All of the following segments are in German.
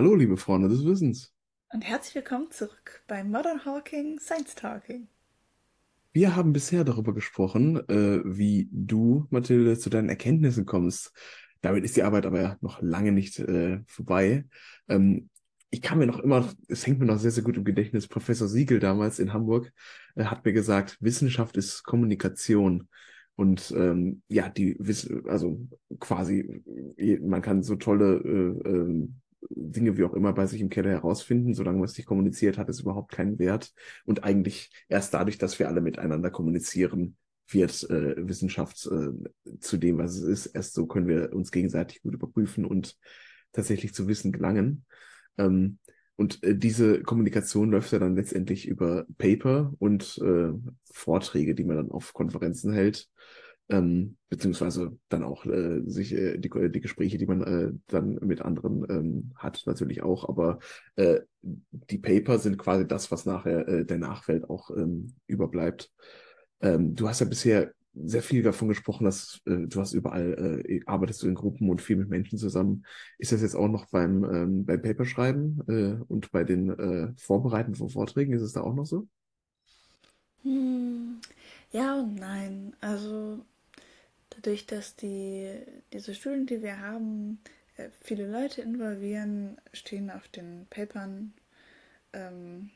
Hallo, liebe Freunde des Wissens. Und herzlich willkommen zurück bei Modern Hawking Science Talking. Wir haben bisher darüber gesprochen, äh, wie du, Mathilde, zu deinen Erkenntnissen kommst. Damit ist die Arbeit aber noch lange nicht äh, vorbei. Ähm, ich kann mir noch immer, es hängt mir noch sehr, sehr gut im Gedächtnis, Professor Siegel damals in Hamburg äh, hat mir gesagt, Wissenschaft ist Kommunikation. Und ähm, ja, die also quasi, man kann so tolle äh, äh, Dinge wie auch immer bei sich im Keller herausfinden. Solange man es nicht kommuniziert, hat es überhaupt keinen Wert. Und eigentlich erst dadurch, dass wir alle miteinander kommunizieren, wird äh, Wissenschaft äh, zu dem, was es ist. Erst so können wir uns gegenseitig gut überprüfen und tatsächlich zu Wissen gelangen. Ähm, und äh, diese Kommunikation läuft ja dann letztendlich über Paper und äh, Vorträge, die man dann auf Konferenzen hält ähm, beziehungsweise dann auch äh, sich äh, die, die Gespräche, die man äh, dann mit anderen ähm, hat, natürlich auch. Aber äh, die Paper sind quasi das, was nachher äh, der Nachwelt auch ähm, überbleibt. Ähm, du hast ja bisher sehr viel davon gesprochen, dass äh, du hast überall äh, arbeitest du in Gruppen und viel mit Menschen zusammen. Ist das jetzt auch noch beim ähm, beim Paperschreiben äh, und bei den äh, Vorbereiten von Vorträgen? Ist es da auch noch so? Hm, ja und nein. Also dadurch, dass die, diese Studien, die wir haben, äh, viele Leute involvieren, stehen auf den Papern, ähm,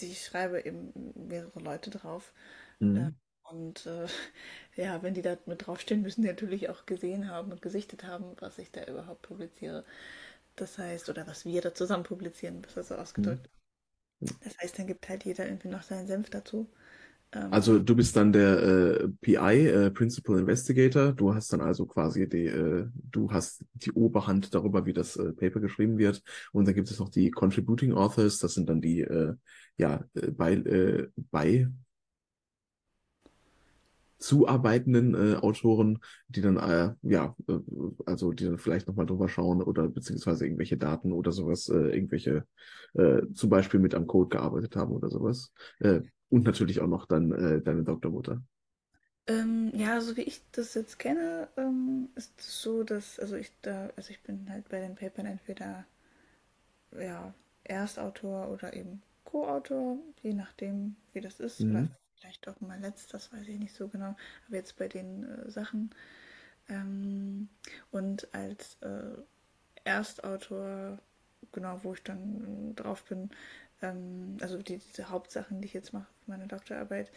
die ich schreibe, eben mehrere Leute drauf. Mhm. Äh, und äh, ja, wenn die da mit draufstehen, müssen die natürlich auch gesehen haben und gesichtet haben, was ich da überhaupt publiziere. Das heißt, oder was wir da zusammen publizieren, besser so ausgedrückt. Mhm. Das heißt, dann gibt halt jeder irgendwie noch seinen Senf dazu. Ähm, also du bist dann der äh, PI, äh, Principal Investigator. Du hast dann also quasi die, äh, du hast die Oberhand darüber, wie das äh, Paper geschrieben wird. Und dann gibt es noch die Contributing Authors. Das sind dann die, äh, ja, äh, bei, äh, bei zuarbeitenden äh, Autoren, die dann, äh, ja, äh, also die dann vielleicht nochmal drüber schauen oder beziehungsweise irgendwelche Daten oder sowas, äh, irgendwelche, äh, zum Beispiel mit am Code gearbeitet haben oder sowas. Äh, und natürlich auch noch dann äh, deine Doktormutter. Ähm, ja, so wie ich das jetzt kenne, ähm, ist es so, dass, also ich da, also ich bin halt bei den Papern entweder ja, Erstautor oder eben Co-Autor, je nachdem, wie das ist. Mhm. Oder vielleicht auch mal letztes, weiß ich nicht so genau. Aber jetzt bei den äh, Sachen. Ähm, und als äh, Erstautor, genau, wo ich dann drauf bin, ähm, also die, diese Hauptsachen, die ich jetzt mache für meine Doktorarbeit,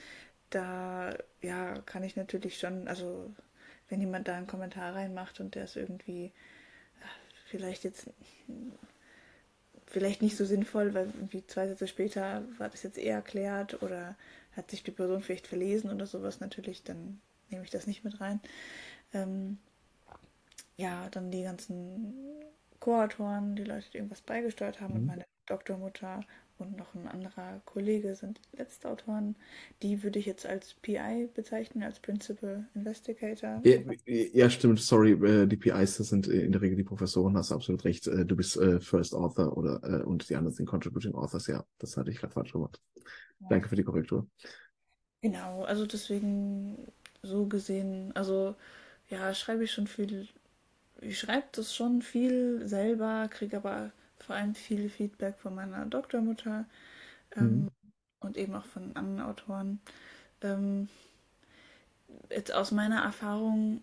da ja kann ich natürlich schon, also wenn jemand da einen Kommentar reinmacht und der ist irgendwie vielleicht jetzt vielleicht nicht so sinnvoll, weil wie zwei Sätze später war das jetzt eher erklärt oder hat sich die Person vielleicht verlesen oder sowas natürlich, dann nehme ich das nicht mit rein. Ähm, ja, dann die ganzen Co-Autoren, die Leute, die irgendwas beigesteuert haben mhm. und meine Doktormutter und noch ein anderer Kollege sind letzte Autoren. Die würde ich jetzt als PI bezeichnen, als Principal Investigator. Ja, ja stimmt, sorry, äh, die PIs, sind in der Regel die Professoren, hast du absolut recht. Äh, du bist äh, First Author oder und die anderen sind Contributing Authors, ja, das hatte ich gerade falsch gemacht. Ja. Danke für die Korrektur. Genau, also deswegen so gesehen, also ja, schreibe ich schon viel, ich schreibe das schon viel selber, kriege aber vor allem viel Feedback von meiner Doktormutter ähm, mhm. und eben auch von anderen Autoren. Ähm, jetzt aus meiner Erfahrung,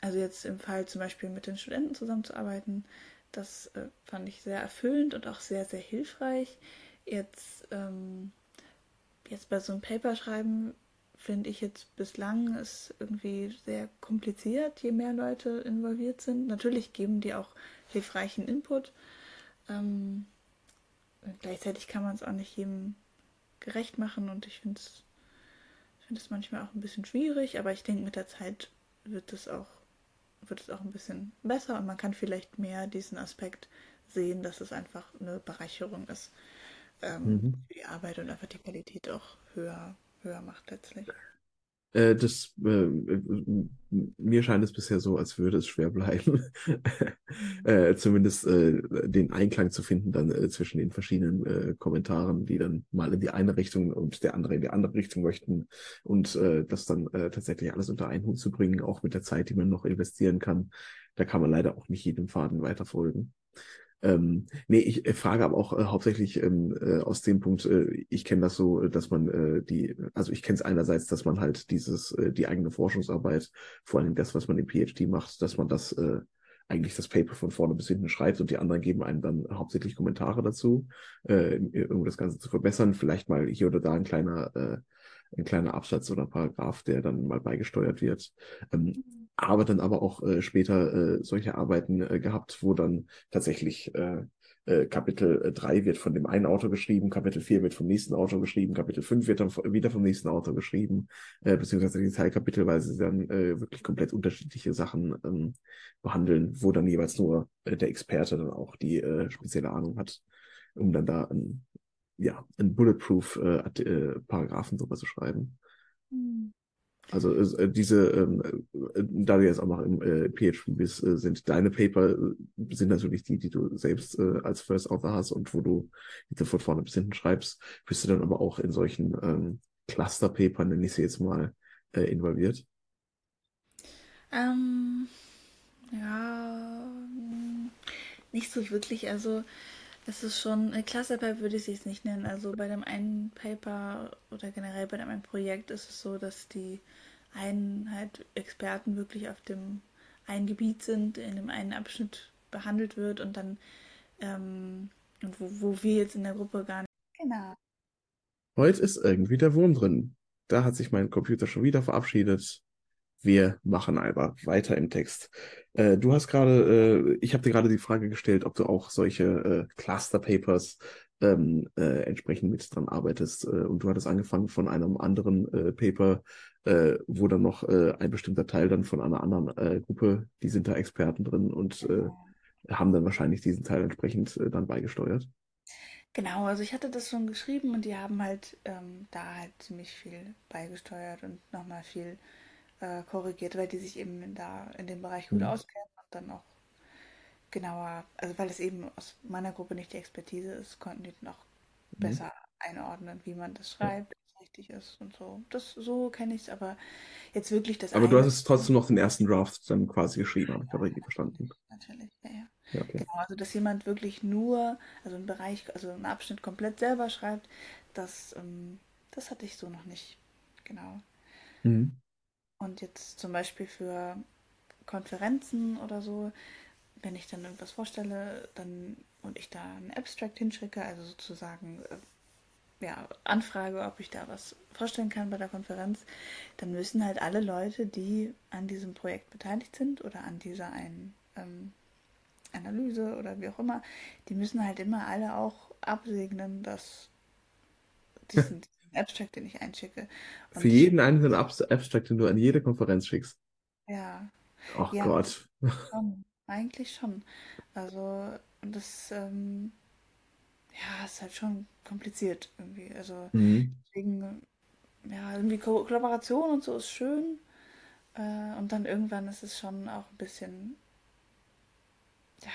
also jetzt im Fall zum Beispiel mit den Studenten zusammenzuarbeiten, das äh, fand ich sehr erfüllend und auch sehr, sehr hilfreich. Jetzt, ähm, jetzt bei so einem Paper schreiben finde ich jetzt bislang ist irgendwie sehr kompliziert, je mehr Leute involviert sind. Natürlich geben die auch hilfreichen Input, ähm, gleichzeitig kann man es auch nicht jedem gerecht machen und ich finde es find manchmal auch ein bisschen schwierig, aber ich denke, mit der Zeit wird es auch wird es auch ein bisschen besser und man kann vielleicht mehr diesen Aspekt sehen, dass es einfach eine Bereicherung ist ähm, mhm. für die Arbeit und einfach die Qualität auch höher, höher macht letztlich. Äh, das, äh, mir scheint es bisher so, als würde es schwer bleiben, äh, zumindest äh, den Einklang zu finden dann äh, zwischen den verschiedenen Kommentaren, die dann mal in die eine Richtung und der andere in die andere Richtung möchten und das dann tatsächlich alles unter einen Hut zu bringen, auch mit der Zeit, die man noch investieren kann. Da kann man leider auch nicht jedem Faden weiterfolgen. Ähm, nee, ich äh, frage aber auch äh, hauptsächlich ähm, äh, aus dem Punkt, äh, ich kenne das so, dass man äh, die, also ich kenne es einerseits, dass man halt dieses, äh, die eigene Forschungsarbeit, vor allem das, was man im PhD macht, dass man das äh, eigentlich das Paper von vorne bis hinten schreibt und die anderen geben einem dann hauptsächlich Kommentare dazu, äh, um das Ganze zu verbessern. Vielleicht mal hier oder da ein kleiner, äh, ein kleiner Absatz oder Paragraph, der dann mal beigesteuert wird. Ähm, aber dann aber auch äh, später äh, solche Arbeiten äh, gehabt, wo dann tatsächlich äh, äh, Kapitel 3 wird von dem einen Autor geschrieben, Kapitel 4 wird vom nächsten Autor geschrieben, Kapitel 5 wird dann wieder vom nächsten Autor geschrieben, äh, beziehungsweise die Teilkapitel, weil sie dann äh, wirklich komplett unterschiedliche Sachen ähm, behandeln, wo dann jeweils nur äh, der Experte dann auch die äh, spezielle Ahnung hat, um dann da ein, ja, ein Bulletproof äh, äh, drüber zu schreiben. Mhm. Also äh, diese, ähm, äh, da du jetzt auch noch im äh, PHP bist, äh, sind deine Paper äh, sind natürlich die, die du selbst als First Author hast und wo du die von vorne bis hinten schreibst, bist du dann aber auch in solchen ähm, Cluster-Papern, nenne ich sie jetzt mal, involviert? Ähm, ja, nicht so wirklich. Also es ist schon, ein Clusterpaper würde ich es nicht nennen. Also bei dem einen Paper oder generell bei dem einen Projekt ist es so, dass die einen halt Experten wirklich auf dem einen Gebiet sind, in dem einen Abschnitt behandelt wird und dann ähm, und wo, wo wir jetzt in der Gruppe gar nicht. Genau. Heute ist irgendwie der Wurm drin. Da hat sich mein Computer schon wieder verabschiedet. Wir machen einfach weiter im Text. Äh, du hast gerade, äh, ich habe dir gerade die Frage gestellt, ob du auch solche äh, Cluster Papers ähm, äh, entsprechend mit dran arbeitest. Äh, und du hattest angefangen von einem anderen äh, Paper, wo dann noch ein bestimmter Teil dann von einer anderen Gruppe, die sind da Experten drin und haben dann wahrscheinlich diesen Teil entsprechend dann beigesteuert. Genau, also ich hatte das schon geschrieben und die haben halt ähm, da halt ziemlich viel beigesteuert und nochmal viel äh, korrigiert, weil die sich eben da in dem Bereich gut mhm. auskennen und dann auch genauer, also weil es eben aus meiner Gruppe nicht die Expertise ist, konnten die noch mhm. besser einordnen, wie man das schreibt, ja. was richtig ist und so. Das so kenne ich es, aber jetzt wirklich das. Aber du hast es trotzdem noch den ersten Draft dann quasi geschrieben, habe ich habe richtig verstanden. Natürlich, ja, ja. ja okay. Genau, also dass jemand wirklich nur, also einen Bereich, also einen Abschnitt komplett selber schreibt, das, ähm, das hatte ich so noch nicht. Genau. Mhm. Und jetzt zum Beispiel für Konferenzen oder so, wenn ich dann irgendwas vorstelle, dann und ich da einen Abstract hinschicke, also sozusagen äh, ja, anfrage, ob ich da was vorstellen kann bei der Konferenz, dann müssen halt alle Leute, die an diesem Projekt beteiligt sind oder an dieser einen ähm, Analyse oder wie auch immer, die müssen halt immer alle auch absegnen, dass diesen, Abstract, den ich einschicke. Und Für jeden einzelnen Abstract, den du an jede Konferenz schickst. Ja. Ach ja, Gott. Schon. Eigentlich schon. Also, das, ähm, ja, ist halt schon kompliziert irgendwie. Also, mhm. deswegen, ja, irgendwie Ko Kollaboration und so ist schön. Äh, und dann irgendwann ist es schon auch ein bisschen, ja,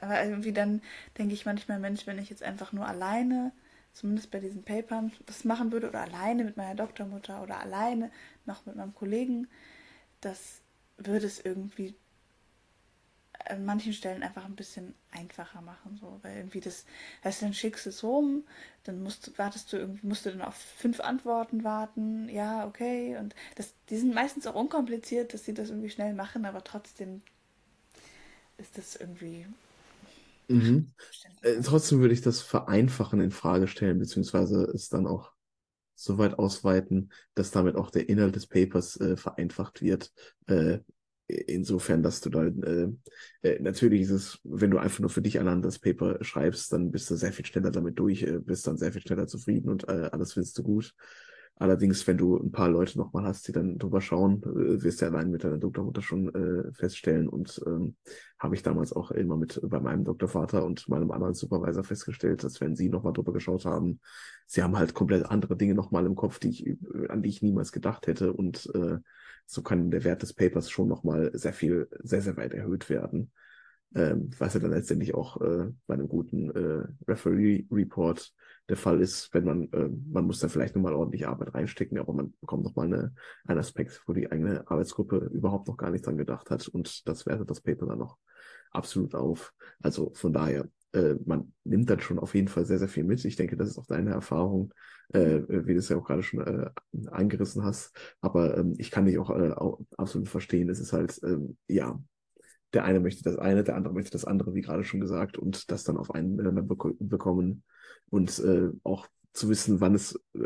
aber irgendwie dann denke ich manchmal, Mensch, wenn ich jetzt einfach nur alleine zumindest bei diesen Papern, das machen würde oder alleine mit meiner Doktormutter oder alleine noch mit meinem Kollegen, das würde es irgendwie an manchen Stellen einfach ein bisschen einfacher machen, so, weil irgendwie das, weißt du, dann schickst du es rum, dann musst, wartest du irgendwie, musst du dann auf fünf Antworten warten, ja, okay, und das, die sind meistens auch unkompliziert, dass sie das irgendwie schnell machen, aber trotzdem ist das irgendwie Mhm. Äh, trotzdem würde ich das Vereinfachen in Frage stellen, beziehungsweise es dann auch so weit ausweiten, dass damit auch der Inhalt des Papers äh, vereinfacht wird. Äh, insofern, dass du da äh, äh, natürlich ist es, wenn du einfach nur für dich allein das Paper schreibst, dann bist du sehr viel schneller damit durch, bist dann sehr viel schneller zufrieden und alles findest du gut. Allerdings, wenn du ein paar Leute nochmal hast, die dann drüber schauen, äh, wirst du allein mit deiner Doktormutter schon äh, feststellen. Und ähm, habe ich damals auch immer mit bei meinem Doktorvater und meinem anderen Supervisor festgestellt, dass wenn sie nochmal drüber geschaut haben, sie haben halt komplett andere Dinge nochmal im Kopf, die ich, an die ich niemals gedacht hätte. Und äh, so kann der Wert des Papers schon nochmal sehr viel, sehr, sehr weit erhöht werden ähm, was ja dann letztendlich auch äh, bei einem guten äh, Referee-Report der Fall ist, wenn man, äh, man muss da vielleicht nochmal ordentlich Arbeit reinstecken, aber man bekommt nochmal eine, einen Aspekt, wo die eigene Arbeitsgruppe überhaupt noch gar nicht dran gedacht hat und das wertet das Paper dann noch absolut auf. Also von daher, äh, man nimmt dann schon auf jeden Fall sehr, sehr viel mit. Ich denke, das ist auch deine Erfahrung, äh, wie du es ja auch gerade schon äh, eingerissen hast. Aber ähm, ich kann dich auch, äh, auch absolut verstehen. Es ist halt, ähm, ja, der eine möchte das eine, der andere möchte das andere, wie gerade schon gesagt, und das dann auf einen miteinander bek bekommen und äh, auch zu wissen, wann es äh,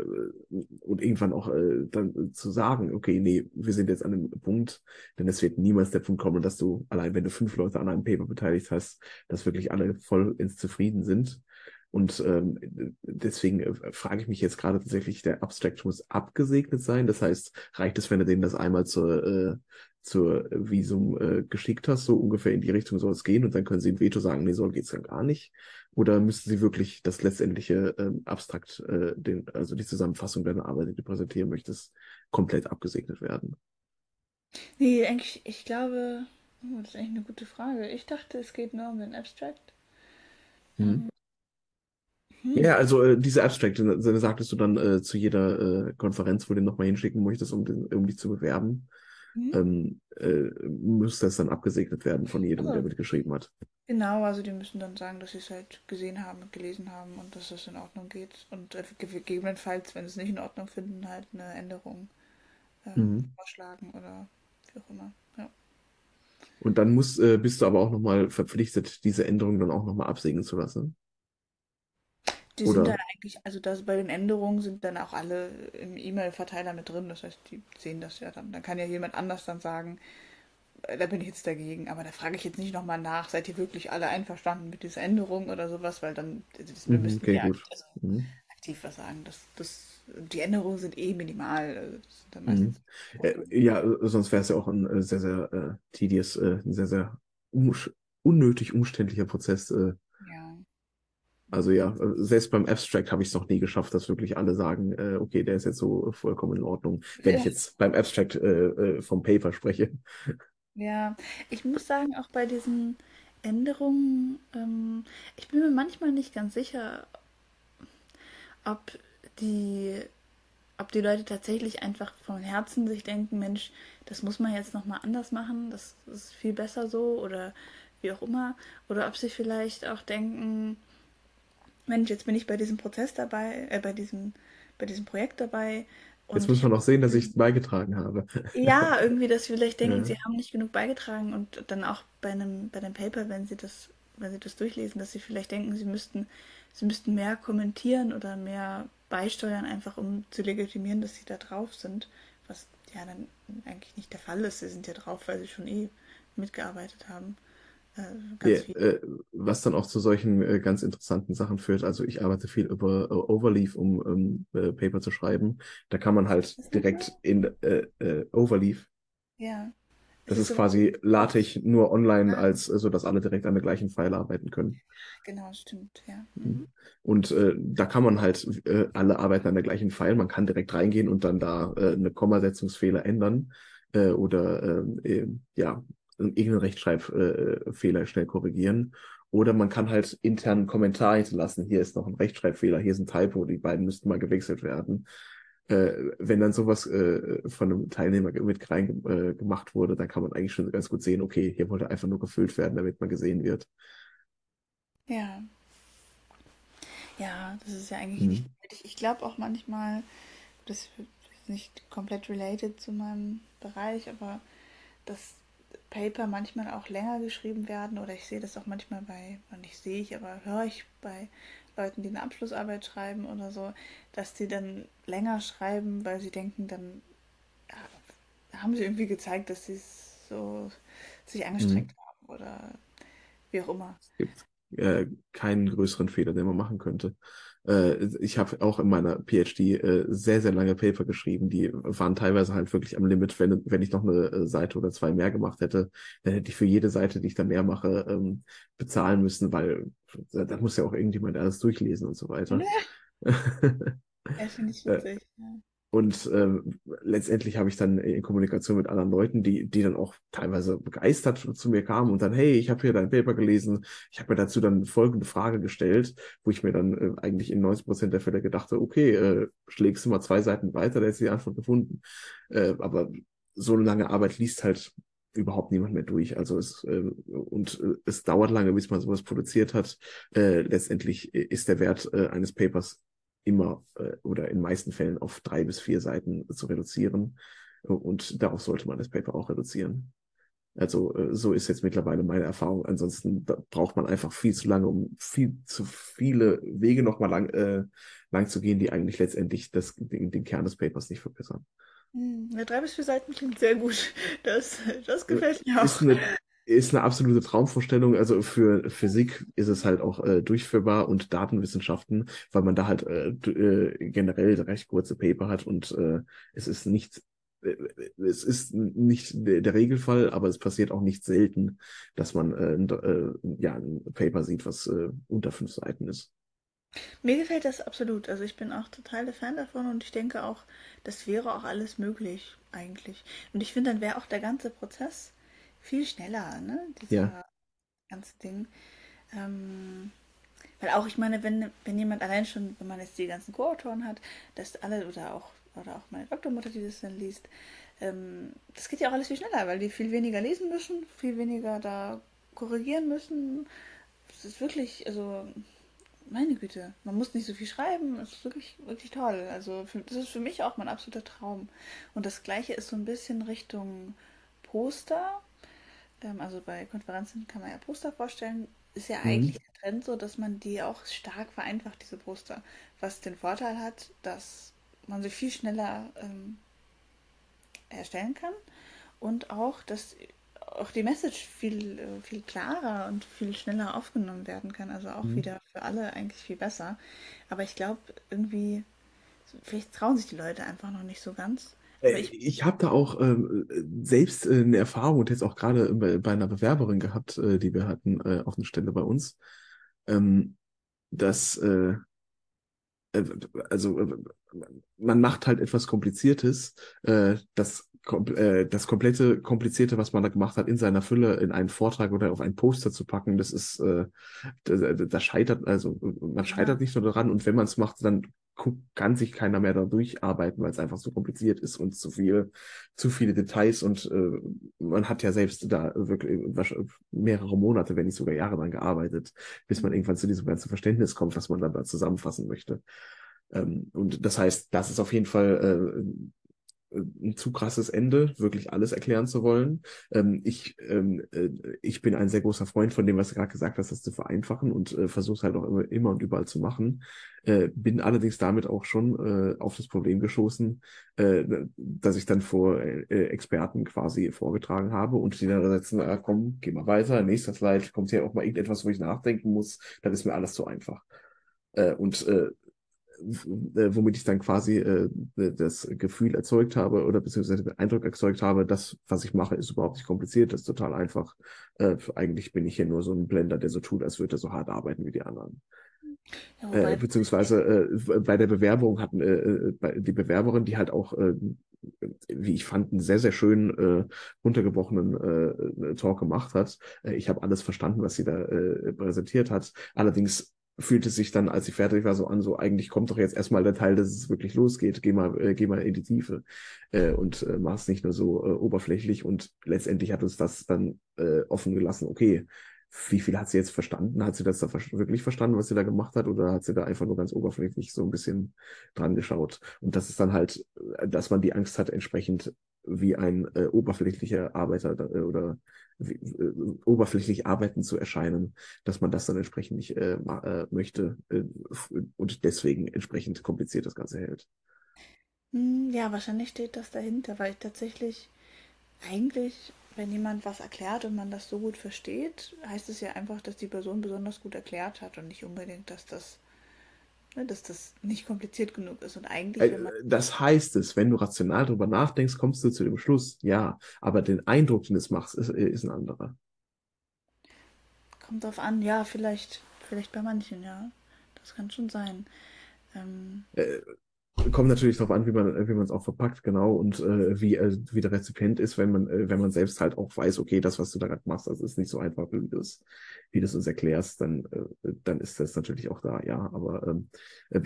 und irgendwann auch äh, dann zu sagen, okay, nee, wir sind jetzt an einem Punkt, denn es wird niemals der Punkt kommen, dass du allein, wenn du fünf Leute an einem Paper beteiligt hast, dass wirklich alle voll ins Zufrieden sind. Und ähm, deswegen äh, frage ich mich jetzt gerade tatsächlich, der Abstract muss abgesegnet sein. Das heißt, reicht es, wenn du denen das einmal zur, äh, zur Visum äh, geschickt hast, so ungefähr in die Richtung soll es gehen und dann können sie ein Veto sagen, nee, so geht's dann gar nicht. Oder müssen sie wirklich das letztendliche ähm, Abstrakt, äh, den, also die Zusammenfassung deiner Arbeit, die du präsentieren möchtest, komplett abgesegnet werden? Nee, eigentlich, ich glaube, oh, das ist eigentlich eine gute Frage. Ich dachte, es geht nur um den Abstract. Mhm. Hm. Ja, also äh, diese Abstract, dann sagtest du dann äh, zu jeder äh, Konferenz, wo du den nochmal hinschicken möchtest, um, den, um dich zu bewerben, mhm. ähm, äh, müsste es dann abgesegnet werden von jedem, oh. der mitgeschrieben hat. Genau, also die müssen dann sagen, dass sie es halt gesehen haben und gelesen haben und dass es in Ordnung geht. Und äh, gegebenenfalls, wenn sie es nicht in Ordnung finden, halt eine Änderung ähm, mhm. vorschlagen oder wie auch immer. Ja. Und dann muss, äh, bist du aber auch nochmal verpflichtet, diese Änderung dann auch nochmal absegnen zu lassen. Die Oder? sind dann eigentlich, also das, bei den Änderungen sind dann auch alle im E-Mail-Verteiler mit drin. Das heißt, die sehen das ja dann. Dann kann ja jemand anders dann sagen, äh, da bin ich jetzt dagegen. Aber da frage ich jetzt nicht nochmal nach, seid ihr wirklich alle einverstanden mit dieser Änderung oder sowas, weil dann wir mhm, müssen okay, ja also, mhm. aktiv was sagen. Das, das, die Änderungen sind eh minimal. Also mhm. äh, ja, sonst wäre es ja auch ein äh, sehr, sehr äh, tedious, äh, ein sehr, sehr um, unnötig umständlicher Prozess. Äh, also ja, selbst beim Abstract habe ich es noch nie geschafft, dass wirklich alle sagen, äh, okay, der ist jetzt so vollkommen in Ordnung, wenn ja. ich jetzt beim Abstract äh, äh, vom Paper spreche. Ja, ich muss sagen, auch bei diesen Änderungen, ähm, ich bin mir manchmal nicht ganz sicher, ob die, ob die Leute tatsächlich einfach von Herzen sich denken, Mensch, das muss man jetzt nochmal anders machen, das ist viel besser so oder wie auch immer, oder ob sie vielleicht auch denken, Mensch, jetzt bin ich bei diesem Prozess dabei, äh, bei diesem, bei diesem Projekt dabei. jetzt muss man auch sehen, dass ich beigetragen habe. Ja, irgendwie, dass sie vielleicht denken, ja. sie haben nicht genug beigetragen und dann auch bei einem, bei dem Paper, wenn sie das, wenn sie das durchlesen, dass sie vielleicht denken, sie müssten, sie müssten mehr kommentieren oder mehr beisteuern, einfach um zu legitimieren, dass sie da drauf sind. Was ja dann eigentlich nicht der Fall ist. Sie sind ja drauf, weil sie schon eh mitgearbeitet haben. Äh, äh, was dann auch zu solchen äh, ganz interessanten Sachen führt. Also ich arbeite viel über äh, Overleaf, um ähm, äh, Paper zu schreiben. Da kann man halt direkt in äh, Overleaf. Ja. Das ist, ist quasi LaTeX nur online, ah. als so dass alle direkt an der gleichen File arbeiten können. Genau, stimmt, ja. Mhm. Und äh, da kann man halt äh, alle arbeiten an der gleichen File. Man kann direkt reingehen und dann da äh, eine Kommasetzungsfehler ändern oder äh, ja irgendeinen Rechtschreibfehler schnell korrigieren. Oder man kann halt intern einen Kommentar hinterlassen. Hier ist noch ein Rechtschreibfehler, hier ist ein Typo, die beiden müssten mal gewechselt werden. Äh, wenn dann sowas äh, von einem Teilnehmer mit rein äh, gemacht wurde, dann kann man eigentlich schon ganz gut sehen, okay, hier wollte einfach nur gefüllt werden, damit man gesehen wird. Ja. Ja, das ist ja eigentlich mhm. nicht. Ich, ich glaube auch manchmal, das ist nicht komplett related zu meinem Bereich, aber dass Paper manchmal auch länger geschrieben werden oder ich sehe das auch manchmal bei, nicht sehe ich, aber höre ich bei Leuten, die eine Abschlussarbeit schreiben oder so, dass die dann länger schreiben, weil sie denken, dann ja, haben sie irgendwie gezeigt, dass sie so sich angestrengt mhm. haben oder wie auch immer. Es gibt äh, keinen größeren Fehler, den man machen könnte. Äh, ich habe auch in meiner PhD äh, sehr, sehr lange Paper geschrieben, die waren teilweise halt wirklich am Limit. Wenn, wenn ich noch eine äh, Seite oder zwei mehr gemacht hätte, dann hätte ich für jede Seite, die ich da mehr mache, ähm, bezahlen müssen, weil da muss ja auch irgendjemand alles durchlesen und so weiter. Ja, ja finde ich witzig. Ja. Und ähm, letztendlich habe ich dann in Kommunikation mit anderen Leuten, die, die dann auch teilweise begeistert zu mir kamen und dann, hey, ich habe hier dein Paper gelesen. Ich habe mir dazu dann folgende Frage gestellt, wo ich mir dann äh, eigentlich in 90 Prozent der Fälle gedachte, okay, äh, schlägst du mal zwei Seiten weiter, da ist die Antwort gefunden. Äh, aber so eine lange Arbeit liest halt überhaupt niemand mehr durch. Also es, äh, und äh, es dauert lange, bis man sowas produziert hat. Äh, letztendlich ist der Wert äh, eines Papers immer äh, oder in meisten Fällen auf drei bis vier Seiten zu reduzieren. Und darauf sollte man das Paper auch reduzieren. Also äh, so ist jetzt mittlerweile meine Erfahrung. Ansonsten braucht man einfach viel zu lange, um viel zu viele Wege nochmal lang, äh, lang zu gehen, die eigentlich letztendlich das, den, den Kern des Papers nicht verbessern. Hm, ja, drei bis vier Seiten klingt sehr gut. Das, das gefällt mir auch. Ist eine, ist eine absolute Traumvorstellung. Also für Physik ist es halt auch äh, durchführbar und Datenwissenschaften, weil man da halt äh, äh, generell recht kurze Paper hat und äh, es ist nicht äh, es ist nicht der Regelfall, aber es passiert auch nicht selten, dass man äh, äh, ja, ein Paper sieht, was äh, unter fünf Seiten ist. Mir gefällt das absolut. Also ich bin auch total der Fan davon und ich denke auch, das wäre auch alles möglich eigentlich. Und ich finde, dann wäre auch der ganze Prozess viel schneller, ne? Dieser Ja. ganze Ding. Ähm, weil auch, ich meine, wenn, wenn jemand allein schon, wenn man jetzt die ganzen Co-Autoren hat, dass alle oder auch, oder auch meine Doktormutter, die das dann liest, ähm, das geht ja auch alles viel schneller, weil die viel weniger lesen müssen, viel weniger da korrigieren müssen. Das ist wirklich, also meine Güte, man muss nicht so viel schreiben. Das ist wirklich, wirklich toll. Also für, das ist für mich auch mein absoluter Traum. Und das Gleiche ist so ein bisschen Richtung Poster. Ähm, also bei Konferenzen kann man ja Poster vorstellen. Ist ja Mhm. eigentlich der Trend so, dass man die auch stark vereinfacht, diese Poster. Was den Vorteil hat, dass man sie viel schneller ähm, erstellen kann und auch, dass auch die Message viel, äh, viel klarer und viel schneller aufgenommen werden kann. Also auch Mhm. wieder für alle eigentlich viel besser. Aber ich glaube, irgendwie, vielleicht trauen sich die Leute einfach noch nicht so ganz. Äh, ich, Ich habe da auch ähm, selbst äh, eine Erfahrung und jetzt auch gerade bei, bei einer Bewerberin gehabt, äh, die wir hatten äh, auf einer Stelle bei uns, ähm, dass äh, äh, also äh, man macht halt etwas Kompliziertes, äh, das, kom äh, das komplette Komplizierte, was man da gemacht hat, in seiner Fülle in einen Vortrag oder auf einen Poster zu packen, das ist, äh, das, das scheitert, also man scheitert nicht nur daran und wenn man es macht, dann kann sich keiner mehr da durcharbeiten, weil es einfach so kompliziert ist und zu viel, zu viele Details und äh, man hat ja selbst da wirklich mehrere Monate, wenn nicht sogar Jahre dran gearbeitet, bis man irgendwann zu diesem ganzen Verständnis kommt, was man dann da zusammenfassen möchte. Ähm, und das heißt, das ist auf jeden Fall äh, ein zu krasses Ende, wirklich alles erklären zu wollen. Ähm, ich, ähm, äh, ich bin ein sehr großer Freund von dem, was du gerade gesagt hast, das zu vereinfachen und äh, versuche es halt auch immer, immer und überall zu machen. Äh, bin allerdings damit auch schon äh, auf das Problem gestoßen, äh, dass ich dann vor äh, Experten quasi vorgetragen habe und die dann setzen, ah, komm, geh mal weiter, nächster Slide, kommt hier auch mal irgendetwas, wo ich nachdenken muss, dann ist mir alles zu einfach. Äh, und äh, äh, womit ich dann quasi äh, das Gefühl erzeugt habe oder beziehungsweise den Eindruck erzeugt habe, das, was ich mache, ist überhaupt nicht kompliziert, das ist total einfach. Äh, eigentlich bin ich hier nur so ein Blender, der so tut, als würde er so hart arbeiten wie die anderen. ja, Äh, beziehungsweise äh, bei der Bewerbung hatten äh, äh, die Bewerberin, die halt auch, äh, wie ich fand, einen sehr, sehr schönen, äh, runtergebrochenen äh, Talk gemacht hat. Äh, ich habe alles verstanden, was sie da äh, präsentiert hat. Allerdings fühlt es sich dann, als ich fertig war, so an, so eigentlich kommt doch jetzt erstmal der Teil, dass es wirklich losgeht. Geh mal, äh, geh mal in die Tiefe äh, und äh, mach es nicht nur so äh, oberflächlich. Und letztendlich hat uns das dann äh, offen gelassen, okay, wie viel hat sie jetzt verstanden? Hat sie das da wirklich verstanden, was sie da gemacht hat, oder hat sie da einfach nur ganz oberflächlich so ein bisschen dran geschaut? Und das ist dann halt, äh, dass man die Angst hat, entsprechend wie ein äh, oberflächlicher Arbeiter äh, oder wie, äh, oberflächlich arbeiten zu erscheinen, dass man das dann entsprechend nicht äh, äh, möchte äh, und deswegen entsprechend kompliziert das Ganze hält. hm, ja, wahrscheinlich steht das dahinter, weil ich tatsächlich eigentlich, wenn jemand was erklärt und man das so gut versteht, heißt es ja einfach, dass die Person besonders gut erklärt hat und nicht unbedingt, dass das, dass das nicht kompliziert genug ist. Und eigentlich, Äh, wenn man Das heißt es, wenn du rational drüber nachdenkst, kommst du zu dem Schluss, ja, aber den Eindruck, den es macht, ist, ist ein anderer. Kommt drauf an, ja, vielleicht, vielleicht bei manchen, ja. Das kann schon sein. Ähm, Äh, kommt natürlich darauf an, wie man wie man es auch verpackt, genau, und äh, wie, äh, wie der Rezipient ist, wenn man, äh, wenn man selbst halt auch weiß, okay, das, was du da gerade machst, das ist nicht so einfach, wie du es wie du es uns erklärst, dann, äh, dann ist das natürlich auch da, ja. Aber ähm, äh,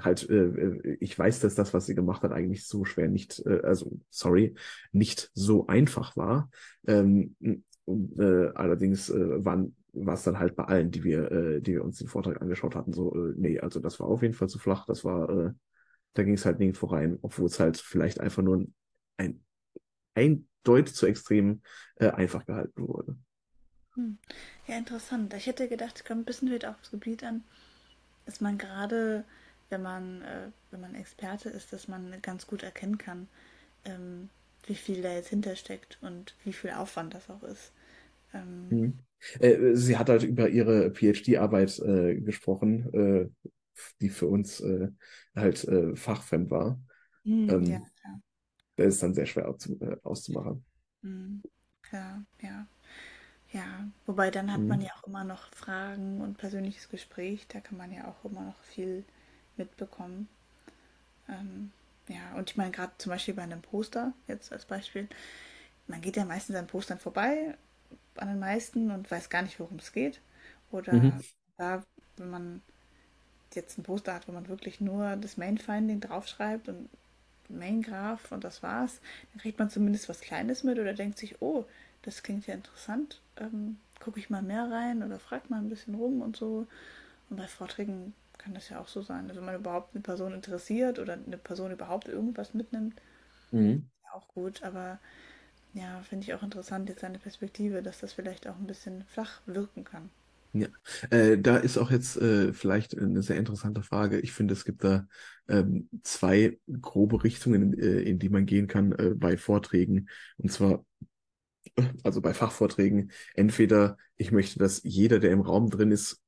halt, äh, ich weiß, dass das, was sie gemacht hat, eigentlich so schwer nicht, äh, also sorry, nicht so einfach war. Ähm, und, äh, allerdings äh, waren war es dann halt bei allen, die wir, äh, die wir uns den Vortrag angeschaut hatten, so, äh, nee, also das war auf jeden Fall zu flach, das war, äh, da ging es halt nirgendwo rein, obwohl es halt vielleicht einfach nur ein, ein Deut zu extrem äh, einfach gehalten wurde. Hm. Ja, interessant. Ich hätte gedacht, es kommt ein bisschen wieder aufs Gebiet an, dass man gerade, wenn man, äh, wenn man Experte ist, dass man ganz gut erkennen kann, ähm, wie viel da jetzt hintersteckt und wie viel Aufwand das auch ist. Ähm, mhm. äh, sie hat halt über ihre PhD-Arbeit äh, gesprochen, äh, die für uns äh, halt äh, fachfremd war. hm, Ähm, ja, klar. das ist dann sehr schwer äh, auszumachen. Hm, klar, ja. Ja, wobei dann hat man Mhm. ja auch immer noch Fragen und persönliches Gespräch, da kann man ja auch immer noch viel mitbekommen. Ähm, ja, und ich meine, gerade zum Beispiel bei einem Poster, jetzt als Beispiel, man geht ja meistens an Postern vorbei, an den meisten und weiß gar nicht, worum es geht. Mhm. Oder da, wenn man jetzt ein Poster hat, wo man wirklich nur das Main-Finding draufschreibt und Main Graph und das war's, dann kriegt man zumindest was Kleines mit oder denkt sich, oh, das klingt ja interessant, ähm, gucke ich mal mehr rein oder fragt mal ein bisschen rum und so. Und bei Vorträgen kann das ja auch so sein. Also wenn man überhaupt eine Person interessiert oder eine Person überhaupt irgendwas mitnimmt, Mhm. ja auch gut. Aber ja, finde ich auch interessant jetzt seine Perspektive, dass das vielleicht auch ein bisschen flach wirken kann. Ja, äh, da ist auch jetzt äh, vielleicht eine sehr interessante Frage. Ich finde, es gibt da ähm, zwei grobe Richtungen, äh, in die man gehen kann äh, bei Vorträgen. Und zwar, also bei Fachvorträgen, entweder ich möchte, dass jeder, der im Raum drin ist,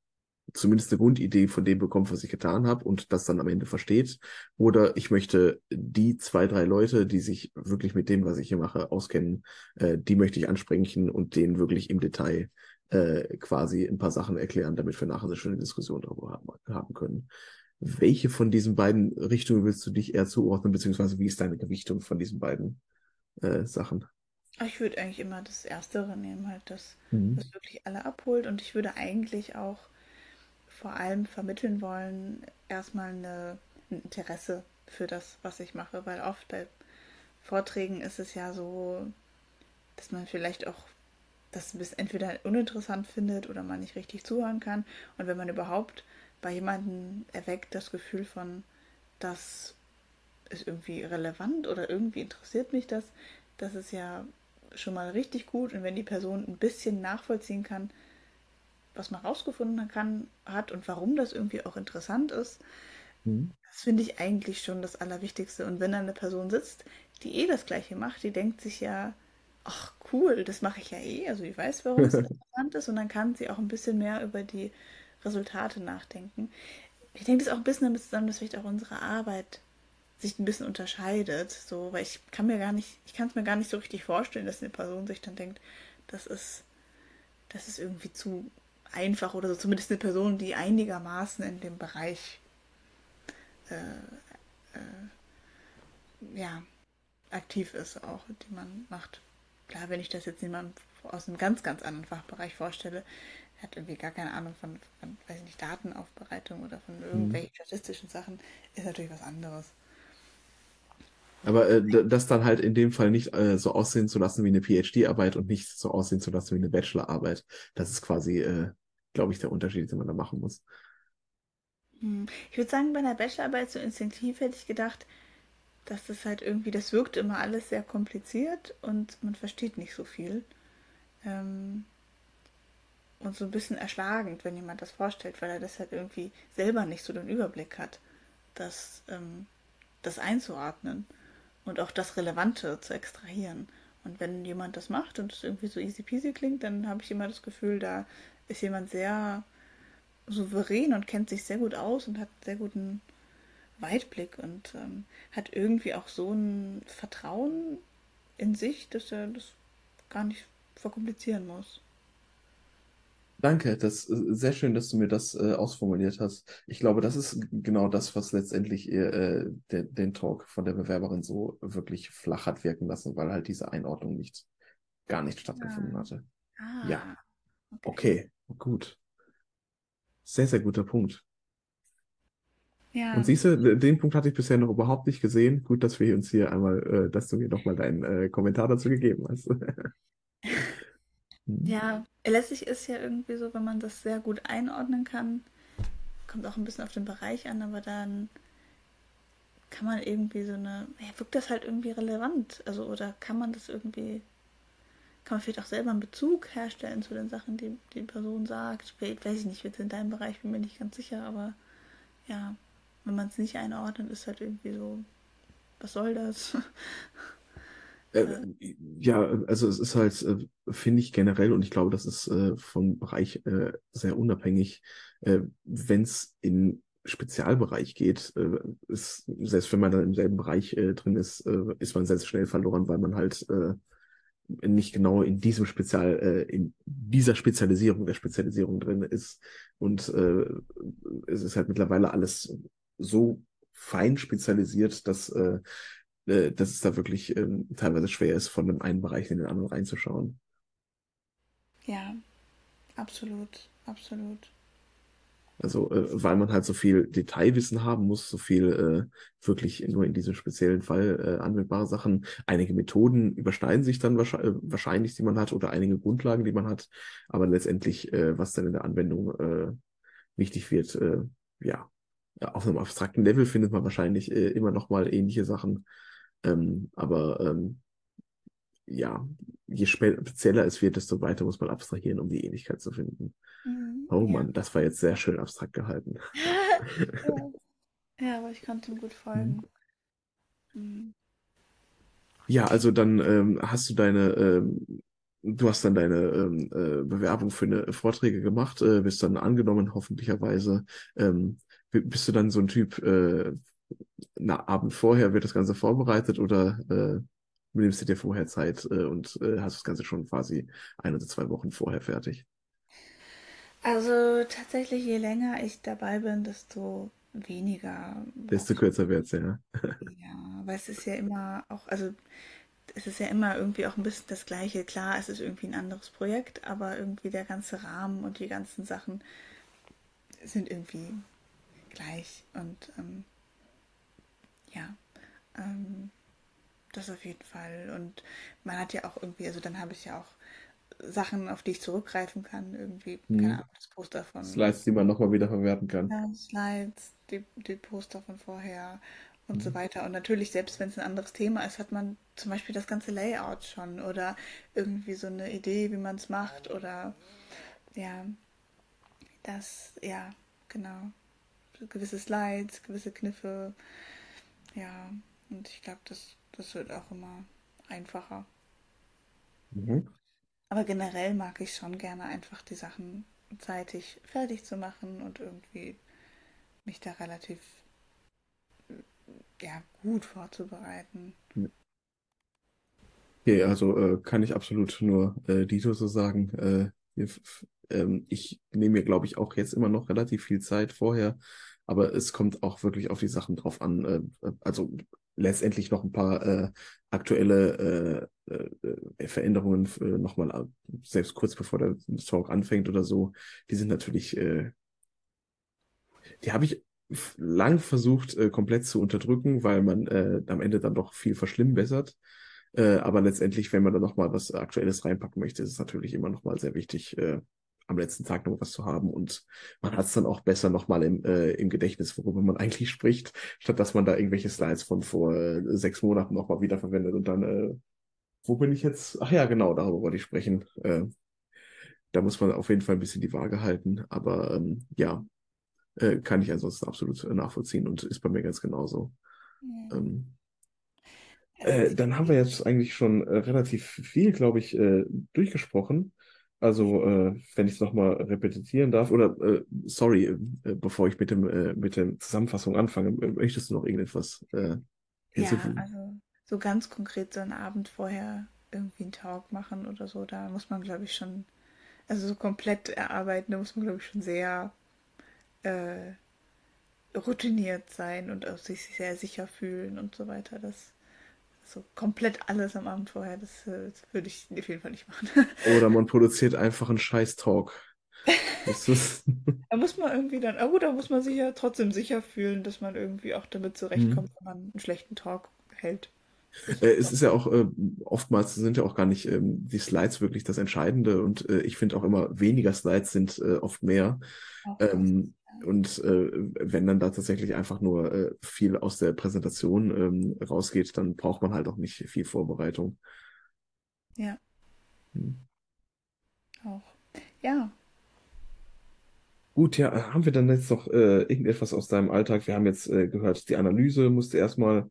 zumindest eine Grundidee von dem bekommt, was ich getan habe und das dann am Ende versteht. Oder ich möchte die zwei, drei Leute, die sich wirklich mit dem, was ich hier mache, auskennen, äh, die möchte ich ansprechen und denen wirklich im Detail äh, quasi ein paar Sachen erklären, damit wir nachher eine schöne Diskussion darüber haben, haben können. Welche von diesen beiden Richtungen willst du dich eher zuordnen, beziehungsweise wie ist deine Gewichtung von diesen beiden äh, Sachen? Ich würde eigentlich immer das Erstere nehmen, halt das, Mhm. was wirklich alle abholt. Und ich würde eigentlich auch vor allem vermitteln wollen, erstmal eine, ein Interesse für das, was ich mache, weil oft bei Vorträgen ist es ja so, dass man vielleicht auch das bis entweder uninteressant findet oder man nicht richtig zuhören kann. Und wenn man überhaupt bei jemandem erweckt das Gefühl von, das ist irgendwie relevant oder irgendwie interessiert mich das, das ist ja schon mal richtig gut. Und wenn die Person ein bisschen nachvollziehen kann, was man rausgefunden kann, hat und warum das irgendwie auch interessant ist, Mhm. das finde ich eigentlich schon das Allerwichtigste. Und wenn da eine Person sitzt, die eh das Gleiche macht, die denkt sich ja, ach cool, das mache ich ja eh. Also ich weiß, warum es interessant ist und dann kann sie auch ein bisschen mehr über die Resultate nachdenken. Ich denke, das ist auch ein bisschen damit zusammen, dass vielleicht auch unsere Arbeit sich ein bisschen unterscheidet. So, weil ich kann mir gar nicht, ich kann es mir gar nicht so richtig vorstellen, dass eine Person sich dann denkt, das ist, das ist irgendwie zu einfach oder so. Zumindest eine Person, die einigermaßen in dem Bereich ja, aktiv ist auch, die man macht. Klar, wenn ich das jetzt jemandem aus einem ganz, ganz anderen Fachbereich vorstelle, hat irgendwie gar keine Ahnung von, von weiß ich nicht, Datenaufbereitung oder von Mhm. irgendwelchen statistischen Sachen, ist natürlich was anderes. Aber äh, das dann halt in dem Fall nicht äh, so aussehen zu lassen wie eine PhD-Arbeit und nicht so aussehen zu lassen wie eine Bachelor-Arbeit. Das ist quasi, äh, glaube ich, der Unterschied, den man da machen muss. Hm. Ich würde sagen, bei einer Bachelorarbeit so instinktiv hätte ich gedacht, dass das halt irgendwie, das wirkt immer alles sehr kompliziert und man versteht nicht so viel. Ähm, und so ein bisschen erschlagend, wenn jemand das vorstellt, weil er das halt irgendwie selber nicht so den Überblick hat, das, ähm, das einzuordnen und auch das Relevante zu extrahieren. Und wenn jemand das macht und es irgendwie so easy peasy klingt, dann habe ich immer das Gefühl, da ist jemand sehr souverän und kennt sich sehr gut aus und hat sehr guten Weitblick und ähm, hat irgendwie auch so ein Vertrauen in sich, dass er das gar nicht verkomplizieren muss. Danke, das ist sehr schön, dass du mir das äh, ausformuliert hast. Ich glaube, das ist genau das, was letztendlich äh, den, den Talk von der Bewerberin so wirklich flach hat wirken lassen, weil halt diese Einordnung nicht gar nicht stattgefunden Ah, hatte. Ja, ah, okay. okay, gut. Sehr, sehr guter Punkt. Und Ja, siehst du, den Punkt hatte ich bisher noch überhaupt nicht gesehen. Gut, dass wir uns hier einmal, äh, dass du mir nochmal deinen äh, Kommentar dazu gegeben hast. Hm. ja, letztlich ist ja irgendwie so, wenn man das sehr gut einordnen kann, kommt auch ein bisschen auf den Bereich an, aber dann kann man irgendwie so eine, ja, wirkt das halt irgendwie relevant? Also, oder kann man das irgendwie, kann man vielleicht auch selber einen Bezug herstellen zu den Sachen, die die Person sagt? Vielleicht, weiß ich nicht, jetzt in deinem Bereich bin mir nicht ganz sicher, aber ja, wenn man es nicht einordnet, ist halt irgendwie so, was soll das? Äh, ja, also es ist halt, äh, finde ich generell, und ich glaube, das ist äh, vom Bereich äh, sehr unabhängig, wenn es in Spezialbereich geht, ist, selbst wenn man dann im selben Bereich drin ist, ist man sehr, sehr schnell verloren, weil man halt nicht genau in diesem Spezial, äh, in dieser Spezialisierung der Spezialisierung drin ist. Und äh, es ist halt mittlerweile alles so fein spezialisiert, dass, äh, äh, dass es da wirklich ähm, teilweise schwer ist, von dem einen Bereich in den anderen reinzuschauen. ja, absolut, absolut. Also, äh, weil man halt so viel Detailwissen haben muss, so viel äh, wirklich nur in diesem speziellen Fall äh, anwendbare Sachen. Einige Methoden überschneiden sich dann wahrscheinlich, wahrscheinlich, die man hat, oder einige Grundlagen, die man hat. Aber letztendlich, äh, was dann in der Anwendung äh, wichtig wird, äh, ja, ja, auf einem abstrakten Level findet man wahrscheinlich äh, immer noch mal ähnliche Sachen. Ähm, aber ähm, ja, je spezieller es wird, desto weiter muss man abstrahieren, um die Ähnlichkeit zu finden. Mhm, Oh ja. Mann, das war jetzt sehr schön abstrakt gehalten. Ja. Ja, aber ich konnte ihm gut Mhm. folgen. Mhm. Ja, also dann ähm, hast du deine, ähm, du hast dann deine ähm, äh, Bewerbung für eine Vorträge gemacht, äh, bist dann angenommen, hoffentlicherweise. Ähm, bist du dann so ein Typ, äh, na, Abend vorher wird das Ganze vorbereitet oder äh, nimmst du dir vorher Zeit äh, und äh, hast das Ganze schon quasi ein oder zwei Wochen vorher fertig? Also tatsächlich, je länger ich dabei bin, desto weniger Desto brauche kürzer wird's, ja. Ja, weil es ist ja immer auch, also es ist ja immer irgendwie auch ein bisschen das Gleiche. Klar, es ist irgendwie ein anderes Projekt, aber irgendwie der ganze Rahmen und die ganzen Sachen sind irgendwie gleich. Und ähm, ja, ähm, das auf jeden Fall. Und man hat ja auch irgendwie, also dann habe ich ja auch Sachen, auf die ich zurückgreifen kann. Irgendwie, keine Hm. Ahnung, das Poster von Slides, die man nochmal wieder verwerten kann. ja, Slides, die, die Poster von vorher und so Hm. weiter. Und natürlich, selbst wenn es ein anderes Thema ist, hat man zum Beispiel das ganze Layout schon oder irgendwie so eine Idee, wie man es macht oder ja, das, ja, genau. Gewisse Slides, gewisse Kniffe, ja. Und ich glaube, das, das wird auch immer einfacher. Mhm. Aber generell mag ich schon gerne einfach die Sachen zeitig fertig zu machen und irgendwie mich da relativ ja, gut vorzubereiten. Okay, also äh, kann ich absolut nur äh, Dito so sagen. Äh, f- ähm, ich nehme mir, glaube ich, auch jetzt immer noch relativ viel Zeit vorher, aber es kommt auch wirklich auf die Sachen drauf an. Äh, äh, also letztendlich noch ein paar äh, aktuelle äh, äh, äh, Veränderungen nochmal, selbst kurz bevor der Talk anfängt oder so, die sind natürlich, die habe ich lang versucht komplett zu unterdrücken, weil man am Ende dann doch viel verschlimmbessert. Aber letztendlich, wenn man da nochmal was Aktuelles reinpacken möchte, ist es natürlich immer nochmal sehr wichtig, am letzten Tag noch was zu haben. Und man hat es dann auch besser nochmal im, äh, im Gedächtnis, worüber man eigentlich spricht, statt dass man da irgendwelche Slides von vor äh, sechs Monaten nochmal wiederverwendet und dann, äh, wo bin ich jetzt? Ach ja, genau, darüber wollte ich sprechen. Äh, da muss man auf jeden Fall ein bisschen die Waage halten. Aber ähm, ja, äh, kann ich ansonsten absolut äh, nachvollziehen und ist bei mir ganz genauso. Ja. Ähm, Also Äh, dann haben wir jetzt eigentlich schon äh, relativ viel, glaube ich, äh, durchgesprochen. Also, äh, wenn ich es nochmal repetieren darf, oder äh, sorry, äh, bevor ich mit dem äh, mit der Zusammenfassung anfange, äh, möchtest du noch irgendetwas äh, ja, hinzufügen? also so ganz konkret so einen Abend vorher irgendwie einen Talk machen oder so, da muss man, glaube ich, schon Also so komplett erarbeiten, da muss man, glaube ich, schon sehr routiniert sein und auf sich sehr sicher fühlen und so weiter. Das so komplett alles am Abend vorher, das, äh, das würde ich auf jeden Fall nicht machen. Oder man produziert einfach einen scheiß Talk. da muss man irgendwie dann, oh, da muss man sich ja trotzdem sicher fühlen, dass man irgendwie auch damit zurechtkommt, mhm. wenn man einen schlechten Talk hält. Äh, es ist ja auch, äh, oftmals sind ja auch gar nicht ähm, die Slides wirklich das Entscheidende und äh, ich finde auch immer weniger Slides sind äh, oft mehr. Ähm, und äh, wenn dann da tatsächlich einfach nur äh, viel aus der Präsentation ähm, rausgeht, dann braucht man halt auch nicht viel Vorbereitung. Ja. Hm. Auch. Ja. Gut, ja, haben wir dann jetzt noch äh, irgendetwas aus deinem Alltag? Wir haben jetzt äh, gehört, die Analyse musste erstmal